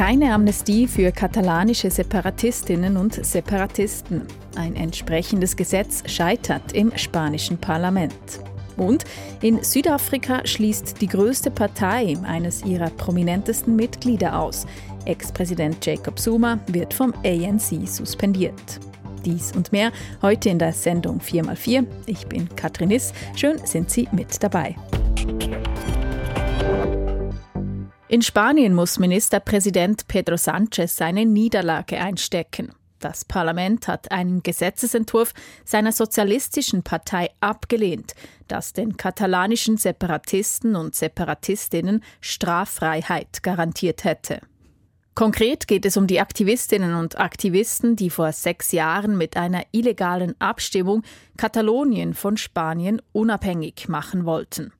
Keine Amnestie für katalanische Separatistinnen und Separatisten. Ein entsprechendes Gesetz scheitert im spanischen Parlament. Und in Südafrika schließt die größte Partei eines ihrer prominentesten Mitglieder aus. Ex-Präsident Jacob Zuma wird vom ANC suspendiert. Dies und mehr heute in der Sendung 4x4. Ich bin Katrin Iss. Schön sind Sie mit dabei. In Spanien muss Ministerpräsident Pedro Sánchez seine Niederlage einstecken. Das Parlament hat einen Gesetzesentwurf seiner sozialistischen Partei abgelehnt, das den katalanischen Separatisten und Separatistinnen Straffreiheit garantiert hätte. Konkret geht es um die Aktivistinnen und Aktivisten, die vor sechs Jahren mit einer illegalen Abstimmung Katalonien von Spanien unabhängig machen wollten.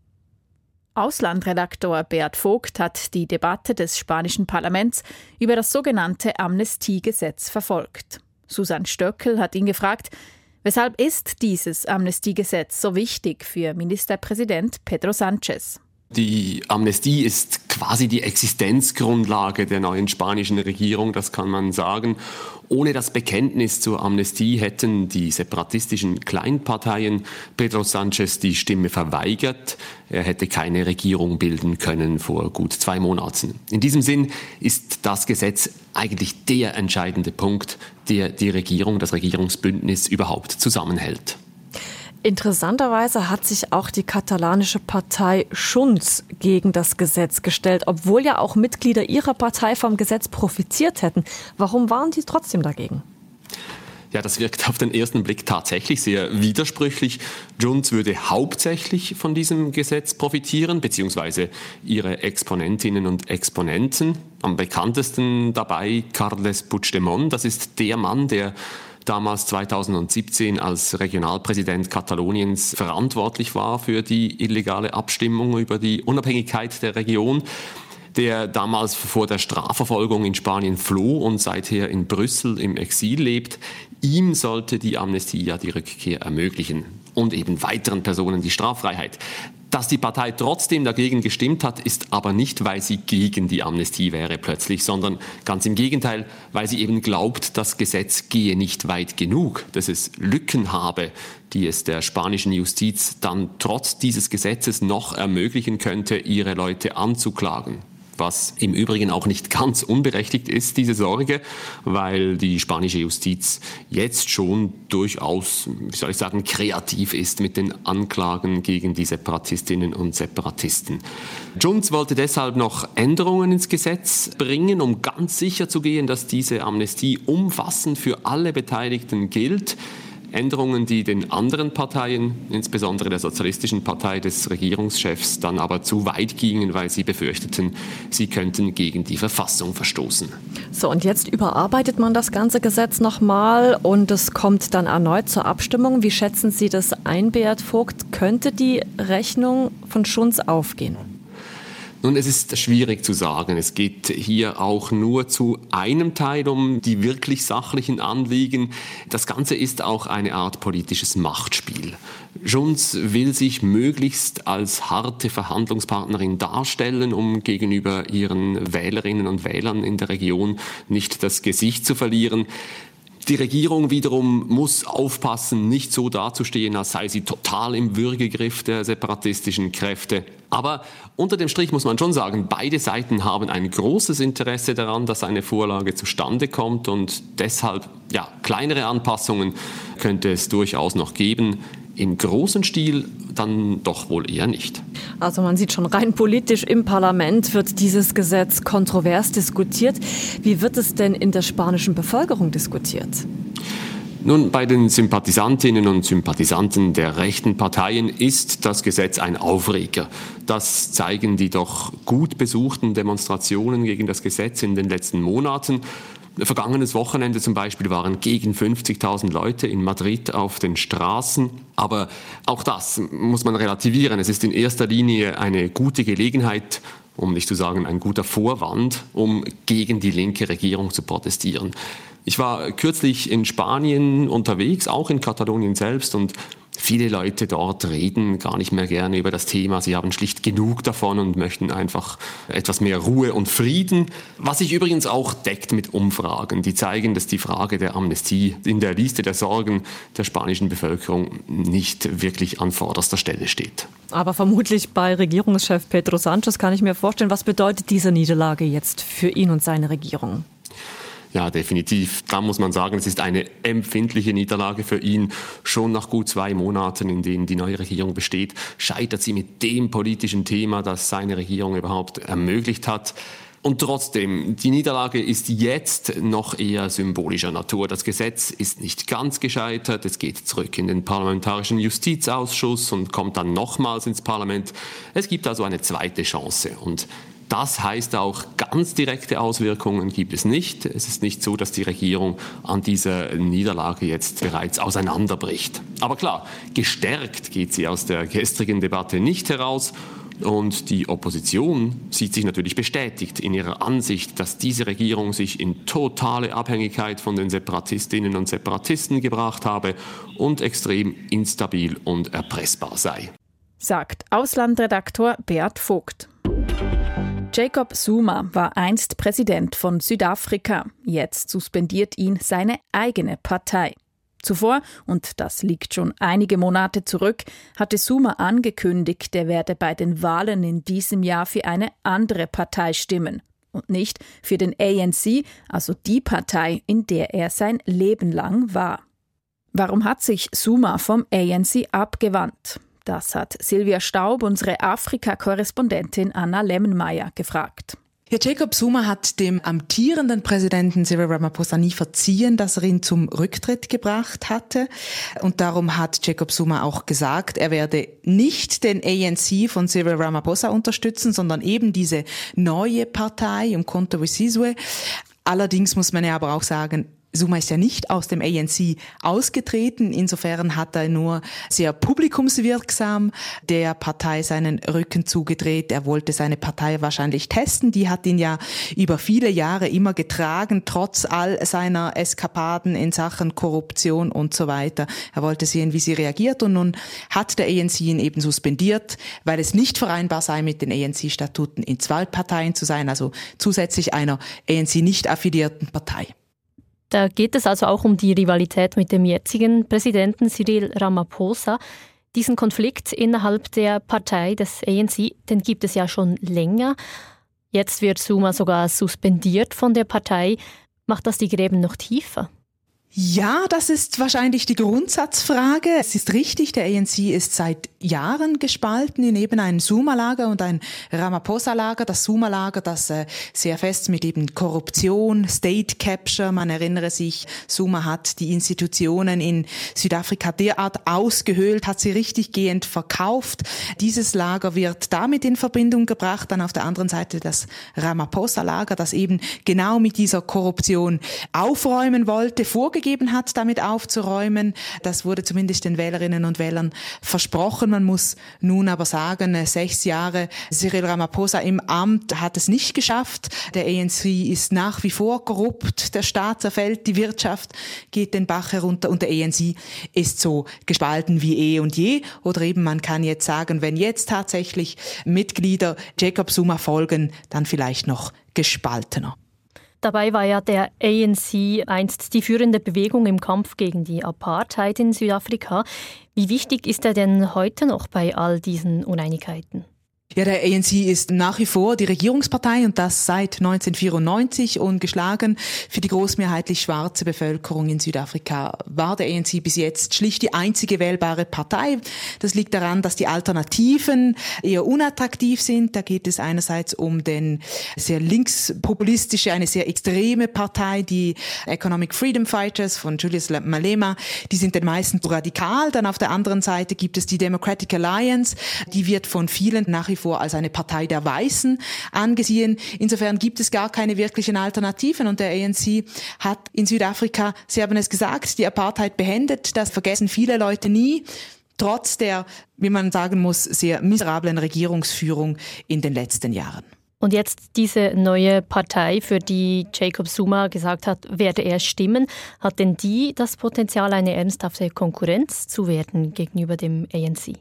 Auslandredaktor Beat Vogt hat die Debatte des spanischen Parlaments über das sogenannte Amnestiegesetz verfolgt. Susanne Stöckel hat ihn gefragt, weshalb ist dieses Amnestiegesetz so wichtig für Ministerpräsident Pedro Sánchez? Die Amnestie ist quasi die Existenzgrundlage der neuen spanischen Regierung, das kann man sagen. Ohne das Bekenntnis zur Amnestie hätten die separatistischen Kleinparteien Pedro Sanchez die Stimme verweigert. Er hätte keine Regierung bilden können vor gut zwei Monaten. In diesem Sinn ist das Gesetz eigentlich der entscheidende Punkt, der die Regierung, das Regierungsbündnis überhaupt zusammenhält. Interessanterweise hat sich auch die katalanische Partei Schunz gegen das Gesetz gestellt, obwohl ja auch Mitglieder ihrer Partei vom Gesetz profitiert hätten. Warum waren die trotzdem dagegen? Ja, das wirkt auf den ersten Blick tatsächlich sehr widersprüchlich. Junts würde hauptsächlich von diesem Gesetz profitieren, beziehungsweise ihre Exponentinnen und Exponenten. Am bekanntesten dabei Carles Puigdemont. Das ist der Mann, der damals 2017 als Regionalpräsident Kataloniens verantwortlich war für die illegale Abstimmung über die Unabhängigkeit der Region der damals vor der Strafverfolgung in Spanien floh und seither in Brüssel im Exil lebt. Ihm sollte die Amnestie ja die Rückkehr ermöglichen und eben weiteren Personen die Straffreiheit. Dass die Partei trotzdem dagegen gestimmt hat, ist aber nicht, weil sie gegen die Amnestie wäre plötzlich, sondern ganz im Gegenteil, weil sie eben glaubt, das Gesetz gehe nicht weit genug, dass es Lücken habe, die es der spanischen Justiz dann trotz dieses Gesetzes noch ermöglichen könnte, ihre Leute anzuklagen was im Übrigen auch nicht ganz unberechtigt ist, diese Sorge, weil die spanische Justiz jetzt schon durchaus, wie soll ich sagen, kreativ ist mit den Anklagen gegen die Separatistinnen und Separatisten. Junts wollte deshalb noch Änderungen ins Gesetz bringen, um ganz sicher zu gehen, dass diese Amnestie umfassend für alle Beteiligten gilt. Änderungen, die den anderen Parteien, insbesondere der Sozialistischen Partei des Regierungschefs, dann aber zu weit gingen, weil sie befürchteten, sie könnten gegen die Verfassung verstoßen. So, und jetzt überarbeitet man das ganze Gesetz nochmal und es kommt dann erneut zur Abstimmung. Wie schätzen Sie das ein, Beat Vogt? Könnte die Rechnung von Schunz aufgehen? Nun, es ist schwierig zu sagen. Es geht hier auch nur zu einem Teil um die wirklich sachlichen Anliegen. Das Ganze ist auch eine Art politisches Machtspiel. Junts will sich möglichst als harte Verhandlungspartnerin darstellen, um gegenüber ihren Wählerinnen und Wählern in der Region nicht das Gesicht zu verlieren. Die Regierung wiederum muss aufpassen, nicht so dazustehen, als sei sie total im Würgegriff der separatistischen Kräfte. Aber unter dem Strich muss man schon sagen, beide Seiten haben ein großes Interesse daran, dass eine Vorlage zustande kommt und deshalb, ja, kleinere Anpassungen könnte es durchaus noch geben. Im großen Stil dann doch wohl eher nicht. Also man sieht schon rein politisch im Parlament wird dieses Gesetz kontrovers diskutiert. Wie wird es denn in der spanischen Bevölkerung diskutiert? Nun, bei den Sympathisantinnen und Sympathisanten der rechten Parteien ist das Gesetz ein Aufreger. Das zeigen die doch gut besuchten Demonstrationen gegen das Gesetz in den letzten Monaten. Vergangenes Wochenende zum Beispiel waren gegen 50.000 Leute in Madrid auf den Straßen. Aber auch das muss man relativieren. Es ist in erster Linie eine gute Gelegenheit, um nicht zu sagen ein guter Vorwand, um gegen die linke Regierung zu protestieren. Ich war kürzlich in Spanien unterwegs, auch in Katalonien selbst, und Viele Leute dort reden gar nicht mehr gerne über das Thema. Sie haben schlicht genug davon und möchten einfach etwas mehr Ruhe und Frieden. Was sich übrigens auch deckt mit Umfragen, die zeigen, dass die Frage der Amnestie in der Liste der Sorgen der spanischen Bevölkerung nicht wirklich an vorderster Stelle steht. Aber vermutlich bei Regierungschef Pedro Sanchez kann ich mir vorstellen, was bedeutet diese Niederlage jetzt für ihn und seine Regierung? Ja, definitiv. Da muss man sagen, es ist eine empfindliche Niederlage für ihn. Schon nach gut zwei Monaten, in denen die neue Regierung besteht, scheitert sie mit dem politischen Thema, das seine Regierung überhaupt ermöglicht hat. Und trotzdem, die Niederlage ist jetzt noch eher symbolischer Natur. Das Gesetz ist nicht ganz gescheitert. Es geht zurück in den Parlamentarischen Justizausschuss und kommt dann nochmals ins Parlament. Es gibt also eine zweite Chance. Und das heißt auch, ganz direkte Auswirkungen gibt es nicht. Es ist nicht so, dass die Regierung an dieser Niederlage jetzt bereits auseinanderbricht. Aber klar, gestärkt geht sie aus der gestrigen Debatte nicht heraus. Und die Opposition sieht sich natürlich bestätigt in ihrer Ansicht, dass diese Regierung sich in totale Abhängigkeit von den Separatistinnen und Separatisten gebracht habe und extrem instabil und erpressbar sei. Sagt Auslandredaktor Bert Vogt. Jacob Zuma war einst Präsident von Südafrika. Jetzt suspendiert ihn seine eigene Partei. Zuvor, und das liegt schon einige Monate zurück, hatte Zuma angekündigt, er werde bei den Wahlen in diesem Jahr für eine andere Partei stimmen und nicht für den ANC, also die Partei, in der er sein Leben lang war. Warum hat sich Zuma vom ANC abgewandt? Das hat Silvia Staub, unsere Afrika-Korrespondentin Anna Lemmenmeier, gefragt. Ja, Jacob Zuma hat dem amtierenden Präsidenten Cyril Ramaphosa nie verziehen, dass er ihn zum Rücktritt gebracht hatte. Und darum hat Jacob Zuma auch gesagt, er werde nicht den ANC von Cyril Ramaphosa unterstützen, sondern eben diese neue Partei um Conto Wisizwe. Allerdings muss man ja aber auch sagen, Suma ist ja nicht aus dem ANC ausgetreten. Insofern hat er nur sehr publikumswirksam der Partei seinen Rücken zugedreht. Er wollte seine Partei wahrscheinlich testen. Die hat ihn ja über viele Jahre immer getragen, trotz all seiner Eskapaden in Sachen Korruption und so weiter. Er wollte sehen, wie sie reagiert und nun hat der ANC ihn eben suspendiert, weil es nicht vereinbar sei, mit den ANC-Statuten in zwei Parteien zu sein, also zusätzlich einer ANC nicht affiliierten Partei. Da geht es also auch um die Rivalität mit dem jetzigen Präsidenten Cyril Ramaphosa. Diesen Konflikt innerhalb der Partei des ANC, den gibt es ja schon länger. Jetzt wird Suma sogar suspendiert von der Partei. Macht das die Gräben noch tiefer? Ja, das ist wahrscheinlich die Grundsatzfrage. Es ist richtig, der ANC ist seit Jahren gespalten in eben ein Suma-Lager und ein Ramaphosa-Lager. Das Suma-Lager, das äh, sehr fest mit eben Korruption, State Capture, man erinnere sich, Suma hat die Institutionen in Südafrika derart ausgehöhlt, hat sie richtig gehend verkauft. Dieses Lager wird damit in Verbindung gebracht. Dann auf der anderen Seite das Ramaphosa-Lager, das eben genau mit dieser Korruption aufräumen wollte, vorgegeben gegeben hat, damit aufzuräumen. Das wurde zumindest den Wählerinnen und Wählern versprochen. Man muss nun aber sagen, sechs Jahre Cyril Ramaphosa im Amt hat es nicht geschafft. Der ANC ist nach wie vor korrupt. Der Staat zerfällt, die Wirtschaft geht den Bach herunter und der ANC ist so gespalten wie eh und je. Oder eben man kann jetzt sagen, wenn jetzt tatsächlich Mitglieder Jacob Zuma folgen, dann vielleicht noch gespaltener. Dabei war ja der ANC einst die führende Bewegung im Kampf gegen die Apartheid in Südafrika. Wie wichtig ist er denn heute noch bei all diesen Uneinigkeiten? Ja, der ANC ist nach wie vor die Regierungspartei und das seit 1994 ungeschlagen. Für die großmehrheitlich schwarze Bevölkerung in Südafrika war der ANC bis jetzt schlicht die einzige wählbare Partei. Das liegt daran, dass die Alternativen eher unattraktiv sind. Da geht es einerseits um den sehr linkspopulistische, eine sehr extreme Partei, die Economic Freedom Fighters von Julius Malema. Die sind den meisten radikal. Dann auf der anderen Seite gibt es die Democratic Alliance. Die wird von vielen nach wie vor als eine Partei der Weißen angesehen. Insofern gibt es gar keine wirklichen Alternativen und der ANC hat in Südafrika, Sie haben es gesagt, die Apartheid beendet. Das vergessen viele Leute nie trotz der, wie man sagen muss, sehr miserablen Regierungsführung in den letzten Jahren. Und jetzt diese neue Partei, für die Jacob Zuma gesagt hat, werde er stimmen, hat denn die das Potenzial, eine ernsthafte Konkurrenz zu werden gegenüber dem ANC?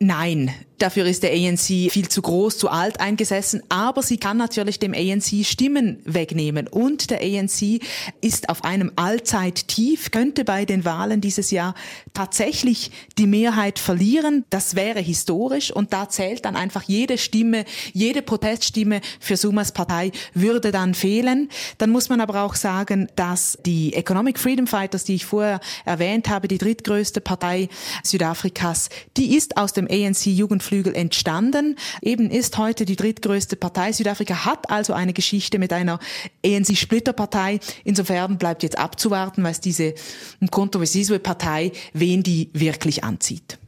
Nein, Dafür ist der ANC viel zu groß, zu alt eingesessen, aber sie kann natürlich dem ANC Stimmen wegnehmen. Und der ANC ist auf einem Allzeittief, könnte bei den Wahlen dieses Jahr tatsächlich die Mehrheit verlieren. Das wäre historisch und da zählt dann einfach jede Stimme, jede Proteststimme für Sumas Partei würde dann fehlen. Dann muss man aber auch sagen, dass die Economic Freedom Fighters, die ich vorher erwähnt habe, die drittgrößte Partei Südafrikas, die ist aus dem ANC Jugend Flügel entstanden. Eben ist heute die drittgrößte Partei. Südafrika hat also eine Geschichte mit einer ANC-Splitterpartei. Insofern bleibt jetzt abzuwarten, was diese kontroversive Partei, wen die wirklich anzieht.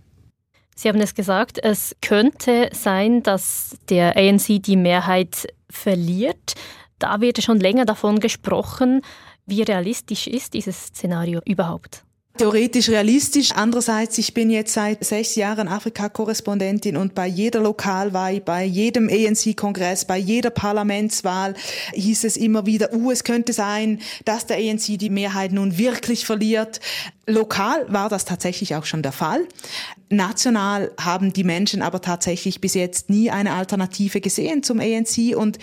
Sie haben es gesagt, es könnte sein, dass der ANC die Mehrheit verliert. Da wird schon länger davon gesprochen. Wie realistisch ist dieses Szenario überhaupt? Theoretisch realistisch. Andererseits, ich bin jetzt seit sechs Jahren Afrika-Korrespondentin und bei jeder Lokalwahl, bei jedem ANC-Kongress, bei jeder Parlamentswahl hieß es immer wieder, uh, es könnte sein, dass der ANC die Mehrheit nun wirklich verliert. Lokal war das tatsächlich auch schon der Fall. National haben die Menschen aber tatsächlich bis jetzt nie eine Alternative gesehen zum ANC und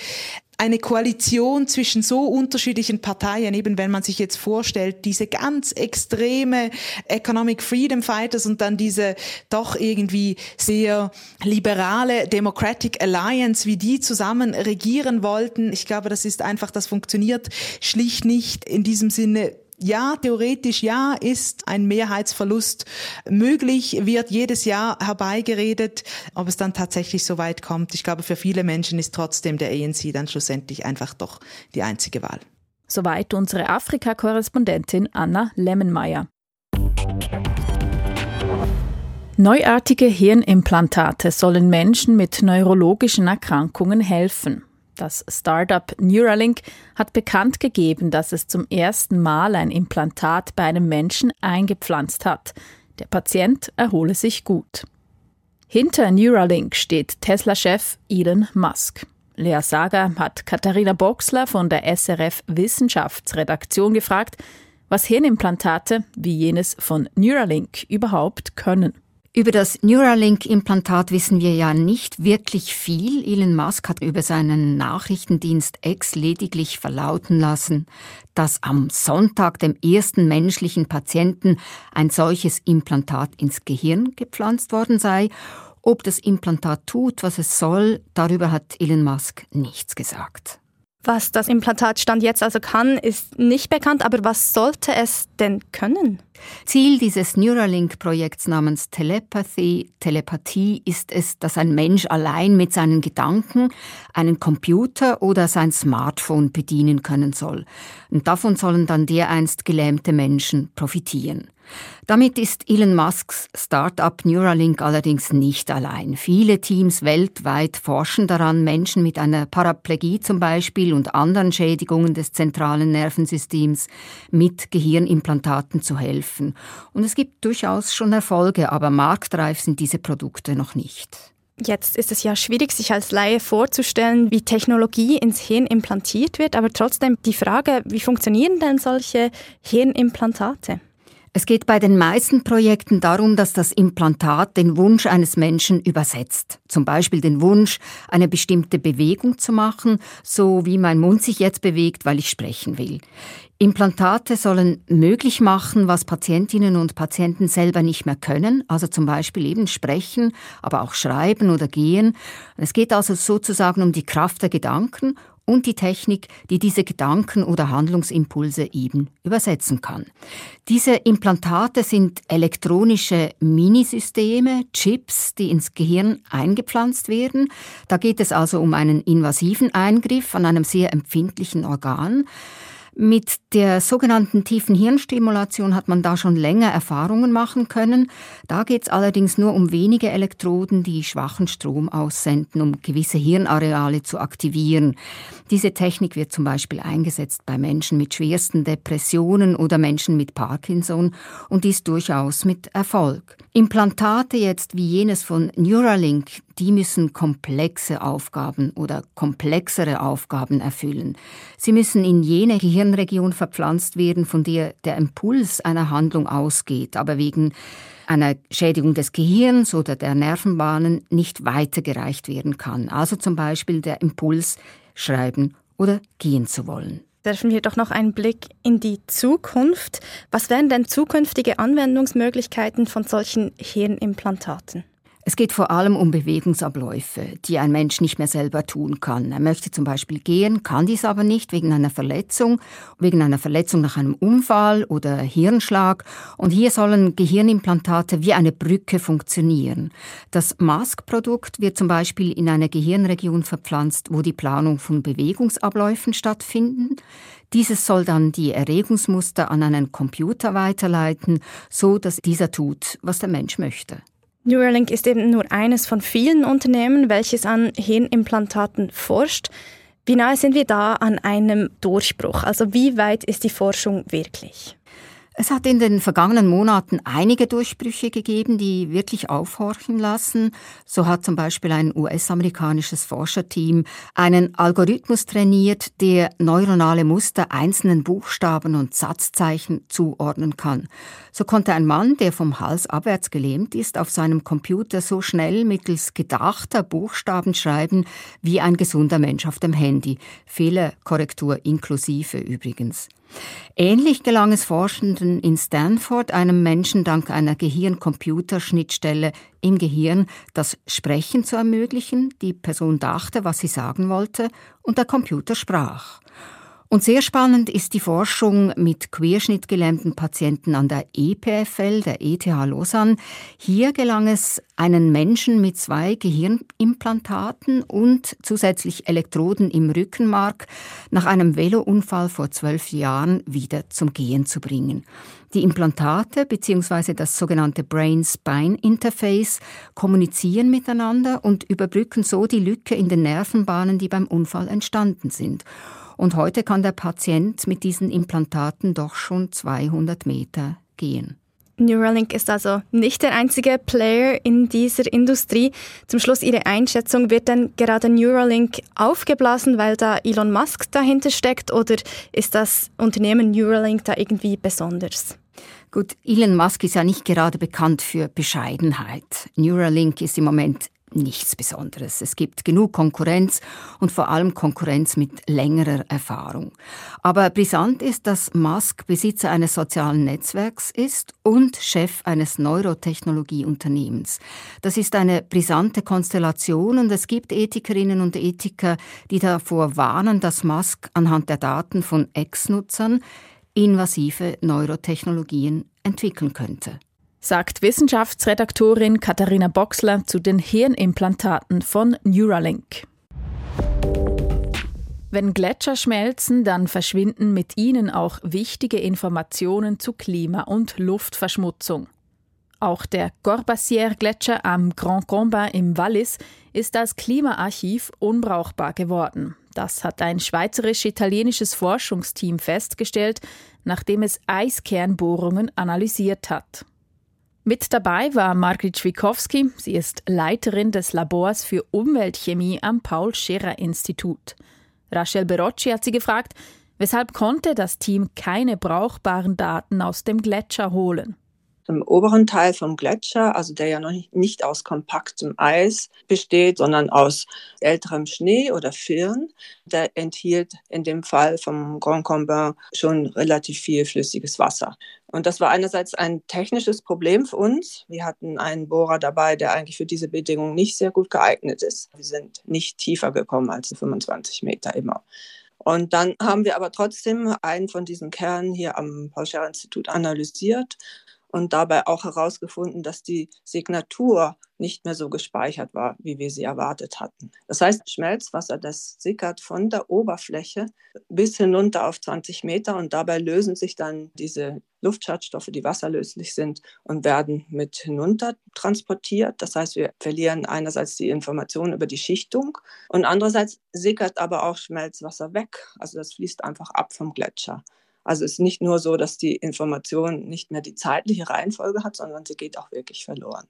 eine Koalition zwischen so unterschiedlichen Parteien, eben wenn man sich jetzt vorstellt, diese ganz extreme Economic Freedom Fighters und dann diese doch irgendwie sehr liberale Democratic Alliance, wie die zusammen regieren wollten. Ich glaube, das ist einfach, das funktioniert schlicht nicht in diesem Sinne ja, theoretisch ja, ist ein Mehrheitsverlust möglich, wird jedes Jahr herbeigeredet. Ob es dann tatsächlich so weit kommt, ich glaube, für viele Menschen ist trotzdem der ANC dann schlussendlich einfach doch die einzige Wahl. Soweit unsere Afrika-Korrespondentin Anna Lemmenmeier. Neuartige Hirnimplantate sollen Menschen mit neurologischen Erkrankungen helfen. Das Startup Neuralink hat bekannt gegeben, dass es zum ersten Mal ein Implantat bei einem Menschen eingepflanzt hat. Der Patient erhole sich gut. Hinter Neuralink steht Tesla-Chef Elon Musk. Lea Sager hat Katharina Boxler von der SRF Wissenschaftsredaktion gefragt, was Hirnimplantate wie jenes von Neuralink überhaupt können. Über das Neuralink-Implantat wissen wir ja nicht wirklich viel. Elon Musk hat über seinen Nachrichtendienst X lediglich verlauten lassen, dass am Sonntag dem ersten menschlichen Patienten ein solches Implantat ins Gehirn gepflanzt worden sei. Ob das Implantat tut, was es soll, darüber hat Elon Musk nichts gesagt. Was das Implantat Stand jetzt also kann, ist nicht bekannt, aber was sollte es denn können? Ziel dieses Neuralink-Projekts namens Telepathy, Telepathie ist es, dass ein Mensch allein mit seinen Gedanken einen Computer oder sein Smartphone bedienen können soll. Und davon sollen dann dereinst gelähmte Menschen profitieren. Damit ist Elon Musks Startup Neuralink allerdings nicht allein. Viele Teams weltweit forschen daran, Menschen mit einer Paraplegie zum Beispiel und anderen Schädigungen des zentralen Nervensystems mit Gehirnimplantaten zu helfen. Und es gibt durchaus schon Erfolge, aber marktreif sind diese Produkte noch nicht. Jetzt ist es ja schwierig, sich als Laie vorzustellen, wie Technologie ins Hirn implantiert wird, aber trotzdem die Frage, wie funktionieren denn solche Hirnimplantate? Es geht bei den meisten Projekten darum, dass das Implantat den Wunsch eines Menschen übersetzt. Zum Beispiel den Wunsch, eine bestimmte Bewegung zu machen, so wie mein Mund sich jetzt bewegt, weil ich sprechen will. Implantate sollen möglich machen, was Patientinnen und Patienten selber nicht mehr können, also zum Beispiel eben sprechen, aber auch schreiben oder gehen. Es geht also sozusagen um die Kraft der Gedanken und die Technik, die diese Gedanken oder Handlungsimpulse eben übersetzen kann. Diese Implantate sind elektronische Minisysteme, Chips, die ins Gehirn eingepflanzt werden. Da geht es also um einen invasiven Eingriff an einem sehr empfindlichen Organ. Mit der sogenannten tiefen Hirnstimulation hat man da schon länger Erfahrungen machen können. Da geht es allerdings nur um wenige Elektroden, die schwachen Strom aussenden, um gewisse Hirnareale zu aktivieren. Diese Technik wird zum Beispiel eingesetzt bei Menschen mit schwersten Depressionen oder Menschen mit Parkinson und dies durchaus mit Erfolg. Implantate jetzt wie jenes von Neuralink, die müssen komplexe Aufgaben oder komplexere Aufgaben erfüllen. Sie müssen in jene Gehirnregion verpflanzt werden, von der der Impuls einer Handlung ausgeht, aber wegen einer Schädigung des Gehirns oder der Nervenbahnen nicht weitergereicht werden kann. Also zum Beispiel der Impuls, schreiben oder gehen zu wollen werfen wir doch noch einen Blick in die Zukunft. Was wären denn zukünftige Anwendungsmöglichkeiten von solchen Hirnimplantaten? Es geht vor allem um Bewegungsabläufe, die ein Mensch nicht mehr selber tun kann. Er möchte zum Beispiel gehen, kann dies aber nicht wegen einer Verletzung, wegen einer Verletzung nach einem Unfall oder Hirnschlag. Und hier sollen Gehirnimplantate wie eine Brücke funktionieren. Das Mask-Produkt wird zum Beispiel in eine Gehirnregion verpflanzt, wo die Planung von Bewegungsabläufen stattfinden. Dieses soll dann die Erregungsmuster an einen Computer weiterleiten, so dass dieser tut, was der Mensch möchte. Neuralink ist eben nur eines von vielen Unternehmen, welches an Hirnimplantaten forscht. Wie nahe sind wir da an einem Durchbruch? Also wie weit ist die Forschung wirklich? Es hat in den vergangenen Monaten einige Durchbrüche gegeben, die wirklich aufhorchen lassen. So hat zum Beispiel ein US-amerikanisches Forscherteam einen Algorithmus trainiert, der neuronale Muster einzelnen Buchstaben und Satzzeichen zuordnen kann. So konnte ein Mann, der vom Hals abwärts gelähmt ist, auf seinem Computer so schnell mittels gedachter Buchstaben schreiben wie ein gesunder Mensch auf dem Handy. Fehlerkorrektur inklusive übrigens. Ähnlich gelang es Forschenden in Stanford, einem Menschen dank einer Gehirn-Computer-Schnittstelle im Gehirn das Sprechen zu ermöglichen. Die Person dachte, was sie sagen wollte, und der Computer sprach. Und sehr spannend ist die Forschung mit querschnittgelähmten Patienten an der EPFL, der ETH Lausanne. Hier gelang es, einen Menschen mit zwei Gehirnimplantaten und zusätzlich Elektroden im Rückenmark nach einem Velounfall vor zwölf Jahren wieder zum Gehen zu bringen. Die Implantate bzw. das sogenannte Brain-Spine-Interface kommunizieren miteinander und überbrücken so die Lücke in den Nervenbahnen, die beim Unfall entstanden sind. Und heute kann der Patient mit diesen Implantaten doch schon 200 Meter gehen. Neuralink ist also nicht der einzige Player in dieser Industrie. Zum Schluss Ihre Einschätzung, wird denn gerade Neuralink aufgeblasen, weil da Elon Musk dahinter steckt oder ist das Unternehmen Neuralink da irgendwie besonders? Gut, Elon Musk ist ja nicht gerade bekannt für Bescheidenheit. Neuralink ist im Moment nichts Besonderes. Es gibt genug Konkurrenz und vor allem Konkurrenz mit längerer Erfahrung. Aber brisant ist, dass Musk Besitzer eines sozialen Netzwerks ist und Chef eines Neurotechnologieunternehmens. Das ist eine brisante Konstellation und es gibt Ethikerinnen und Ethiker, die davor warnen, dass Musk anhand der Daten von Ex-Nutzern invasive Neurotechnologien entwickeln könnte sagt Wissenschaftsredaktorin Katharina Boxler zu den Hirnimplantaten von Neuralink. Wenn Gletscher schmelzen, dann verschwinden mit ihnen auch wichtige Informationen zu Klima- und Luftverschmutzung. Auch der Corbassier-Gletscher am Grand Combin im Wallis ist als Klimaarchiv unbrauchbar geworden. Das hat ein schweizerisch-italienisches Forschungsteam festgestellt, nachdem es Eiskernbohrungen analysiert hat. Mit dabei war Margrit Schwikowski. Sie ist Leiterin des Labors für Umweltchemie am Paul-Scherrer-Institut. Rachel Berocci hat sie gefragt, weshalb konnte das Team keine brauchbaren Daten aus dem Gletscher holen? im oberen Teil vom Gletscher, also der ja noch nicht aus kompaktem Eis besteht, sondern aus älterem Schnee oder Firn, der enthielt in dem Fall vom Grand Combin schon relativ viel flüssiges Wasser. Und das war einerseits ein technisches Problem für uns. Wir hatten einen Bohrer dabei, der eigentlich für diese Bedingungen nicht sehr gut geeignet ist. Wir sind nicht tiefer gekommen als 25 Meter immer. Und dann haben wir aber trotzdem einen von diesen Kernen hier am Paul-Scherrer-Institut analysiert und dabei auch herausgefunden, dass die Signatur nicht mehr so gespeichert war, wie wir sie erwartet hatten. Das heißt, Schmelzwasser, das sickert von der Oberfläche bis hinunter auf 20 Meter und dabei lösen sich dann diese Luftschadstoffe, die wasserlöslich sind, und werden mit hinunter transportiert. Das heißt, wir verlieren einerseits die Information über die Schichtung und andererseits sickert aber auch Schmelzwasser weg. Also das fließt einfach ab vom Gletscher. Also es ist nicht nur so, dass die Information nicht mehr die zeitliche Reihenfolge hat, sondern sie geht auch wirklich verloren.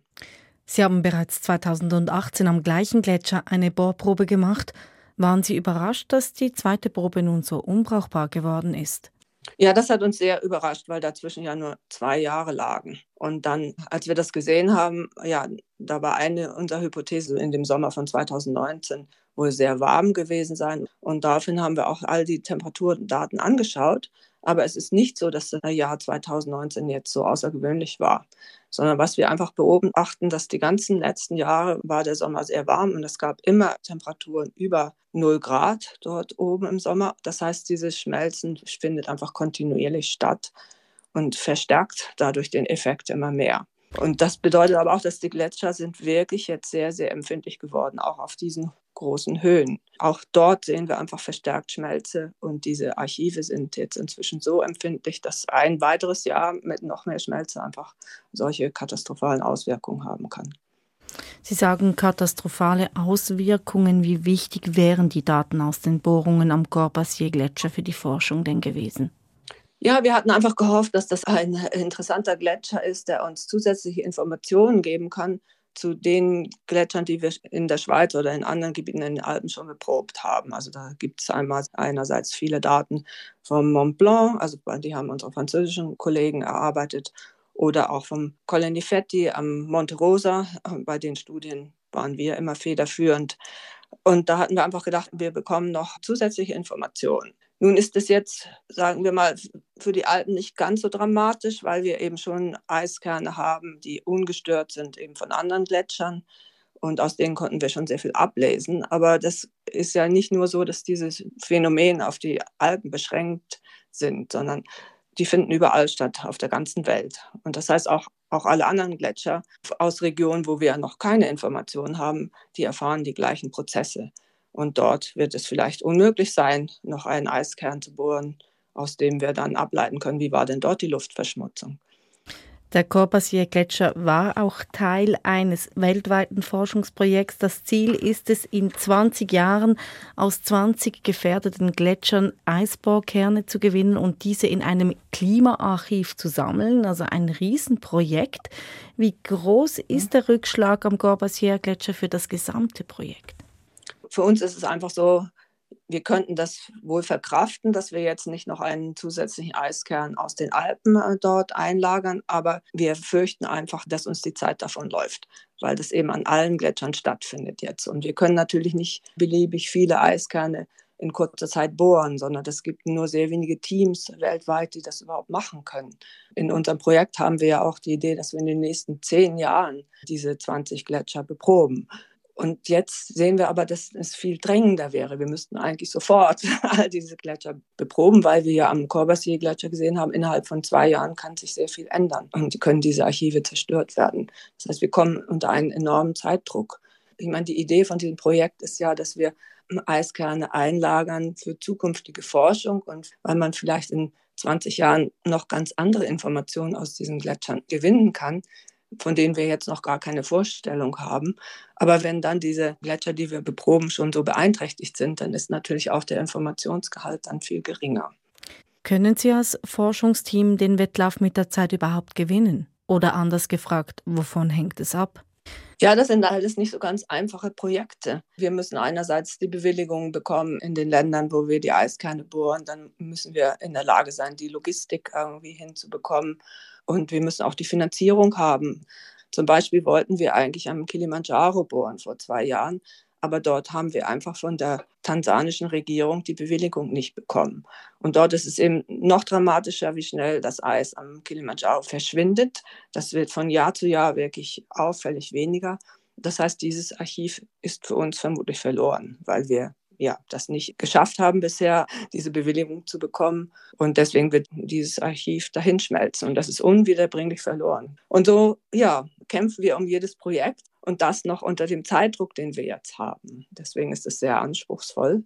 Sie haben bereits 2018 am gleichen Gletscher eine Bohrprobe gemacht. Waren Sie überrascht, dass die zweite Probe nun so unbrauchbar geworden ist? Ja, das hat uns sehr überrascht, weil dazwischen ja nur zwei Jahre lagen. Und dann, als wir das gesehen haben, ja, da war eine unserer Hypothese in dem Sommer von 2019 wohl sehr warm gewesen sein. Und daraufhin haben wir auch all die Temperaturdaten angeschaut. Aber es ist nicht so, dass das Jahr 2019 jetzt so außergewöhnlich war, sondern was wir einfach beobachten, dass die ganzen letzten Jahre war der Sommer sehr warm und es gab immer Temperaturen über 0 Grad dort oben im Sommer. Das heißt, dieses Schmelzen findet einfach kontinuierlich statt und verstärkt dadurch den Effekt immer mehr. Und das bedeutet aber auch, dass die Gletscher sind wirklich jetzt sehr, sehr empfindlich geworden, auch auf diesen großen Höhen. Auch dort sehen wir einfach verstärkt Schmelze und diese Archive sind jetzt inzwischen so empfindlich, dass ein weiteres Jahr mit noch mehr Schmelze einfach solche katastrophalen Auswirkungen haben kann. Sie sagen katastrophale Auswirkungen. Wie wichtig wären die Daten aus den Bohrungen am Corpassier-Gletscher für die Forschung denn gewesen? Ja, wir hatten einfach gehofft, dass das ein interessanter Gletscher ist, der uns zusätzliche Informationen geben kann zu den Gletschern, die wir in der Schweiz oder in anderen Gebieten in den Alpen schon beprobt haben. Also da gibt es einmal einerseits viele Daten vom Mont Blanc, also die haben unsere französischen Kollegen erarbeitet, oder auch vom Colin Fetti am Monte Rosa. Bei den Studien waren wir immer federführend. Und da hatten wir einfach gedacht, wir bekommen noch zusätzliche Informationen. Nun ist es jetzt, sagen wir mal, für die Alpen nicht ganz so dramatisch, weil wir eben schon Eiskerne haben, die ungestört sind eben von anderen Gletschern. Und aus denen konnten wir schon sehr viel ablesen. Aber das ist ja nicht nur so, dass dieses Phänomen auf die Alpen beschränkt sind, sondern die finden überall statt, auf der ganzen Welt. Und das heißt auch, auch alle anderen Gletscher aus Regionen, wo wir noch keine Informationen haben, die erfahren die gleichen Prozesse. Und dort wird es vielleicht unmöglich sein, noch einen Eiskern zu bohren, aus dem wir dann ableiten können, wie war denn dort die Luftverschmutzung. Der Corpassier-Gletscher war auch Teil eines weltweiten Forschungsprojekts. Das Ziel ist es, in 20 Jahren aus 20 gefährdeten Gletschern Eisbohrkerne zu gewinnen und diese in einem Klimaarchiv zu sammeln. Also ein Riesenprojekt. Wie groß ist der Rückschlag am Corpassier-Gletscher für das gesamte Projekt? Für uns ist es einfach so, wir könnten das wohl verkraften, dass wir jetzt nicht noch einen zusätzlichen Eiskern aus den Alpen äh, dort einlagern, aber wir fürchten einfach, dass uns die Zeit davon läuft, weil das eben an allen Gletschern stattfindet jetzt. Und wir können natürlich nicht beliebig viele Eiskerne in kurzer Zeit bohren, sondern es gibt nur sehr wenige Teams weltweit, die das überhaupt machen können. In unserem Projekt haben wir ja auch die Idee, dass wir in den nächsten zehn Jahren diese 20 Gletscher beproben. Und jetzt sehen wir aber, dass es viel drängender wäre. Wir müssten eigentlich sofort all diese Gletscher beproben, weil wir ja am Corbassier-Gletscher gesehen haben, innerhalb von zwei Jahren kann sich sehr viel ändern und können diese Archive zerstört werden. Das heißt, wir kommen unter einen enormen Zeitdruck. Ich meine, die Idee von diesem Projekt ist ja, dass wir Eiskerne einlagern für zukünftige Forschung und weil man vielleicht in 20 Jahren noch ganz andere Informationen aus diesen Gletschern gewinnen kann, von denen wir jetzt noch gar keine Vorstellung haben. Aber wenn dann diese Gletscher, die wir beproben, schon so beeinträchtigt sind, dann ist natürlich auch der Informationsgehalt dann viel geringer. Können Sie als Forschungsteam den Wettlauf mit der Zeit überhaupt gewinnen? Oder anders gefragt, wovon hängt es ab? Ja, das sind alles nicht so ganz einfache Projekte. Wir müssen einerseits die Bewilligung bekommen in den Ländern, wo wir die Eiskerne bohren. Dann müssen wir in der Lage sein, die Logistik irgendwie hinzubekommen. Und wir müssen auch die Finanzierung haben. Zum Beispiel wollten wir eigentlich am Kilimanjaro bohren vor zwei Jahren, aber dort haben wir einfach von der tansanischen Regierung die Bewilligung nicht bekommen. Und dort ist es eben noch dramatischer, wie schnell das Eis am Kilimanjaro verschwindet. Das wird von Jahr zu Jahr wirklich auffällig weniger. Das heißt, dieses Archiv ist für uns vermutlich verloren, weil wir ja, das nicht geschafft haben bisher, diese Bewilligung zu bekommen. Und deswegen wird dieses Archiv dahinschmelzen und das ist unwiederbringlich verloren. Und so, ja, kämpfen wir um jedes Projekt und das noch unter dem Zeitdruck, den wir jetzt haben. Deswegen ist es sehr anspruchsvoll.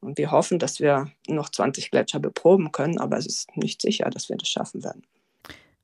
Und wir hoffen, dass wir noch 20 Gletscher beproben können, aber es ist nicht sicher, dass wir das schaffen werden.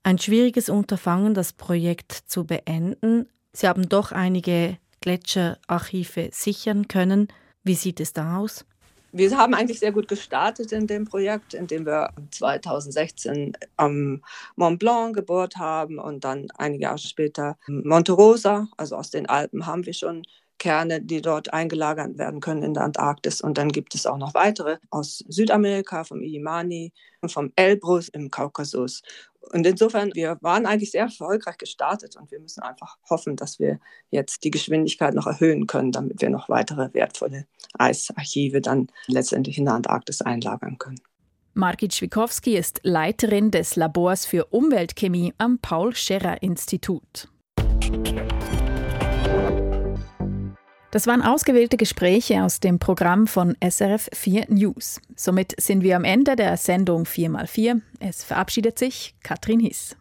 Ein schwieriges Unterfangen, das Projekt zu beenden. Sie haben doch einige Gletscherarchive sichern können. Wie sieht es da aus? Wir haben eigentlich sehr gut gestartet in dem Projekt, indem wir 2016 am Mont Blanc gebohrt haben und dann einige Jahre später Monte Rosa, also aus den Alpen, haben wir schon Kerne, die dort eingelagert werden können in der Antarktis. Und dann gibt es auch noch weitere aus Südamerika, vom Illimani, vom Elbrus im Kaukasus. Und insofern, wir waren eigentlich sehr erfolgreich gestartet und wir müssen einfach hoffen, dass wir jetzt die Geschwindigkeit noch erhöhen können, damit wir noch weitere wertvolle Eisarchive dann letztendlich in der Antarktis einlagern können. Margit Schwikowski ist Leiterin des Labors für Umweltchemie am Paul-Scherrer-Institut. Das waren ausgewählte Gespräche aus dem Programm von SRF 4 News. Somit sind wir am Ende der Sendung 4x4. Es verabschiedet sich Katrin Hiss.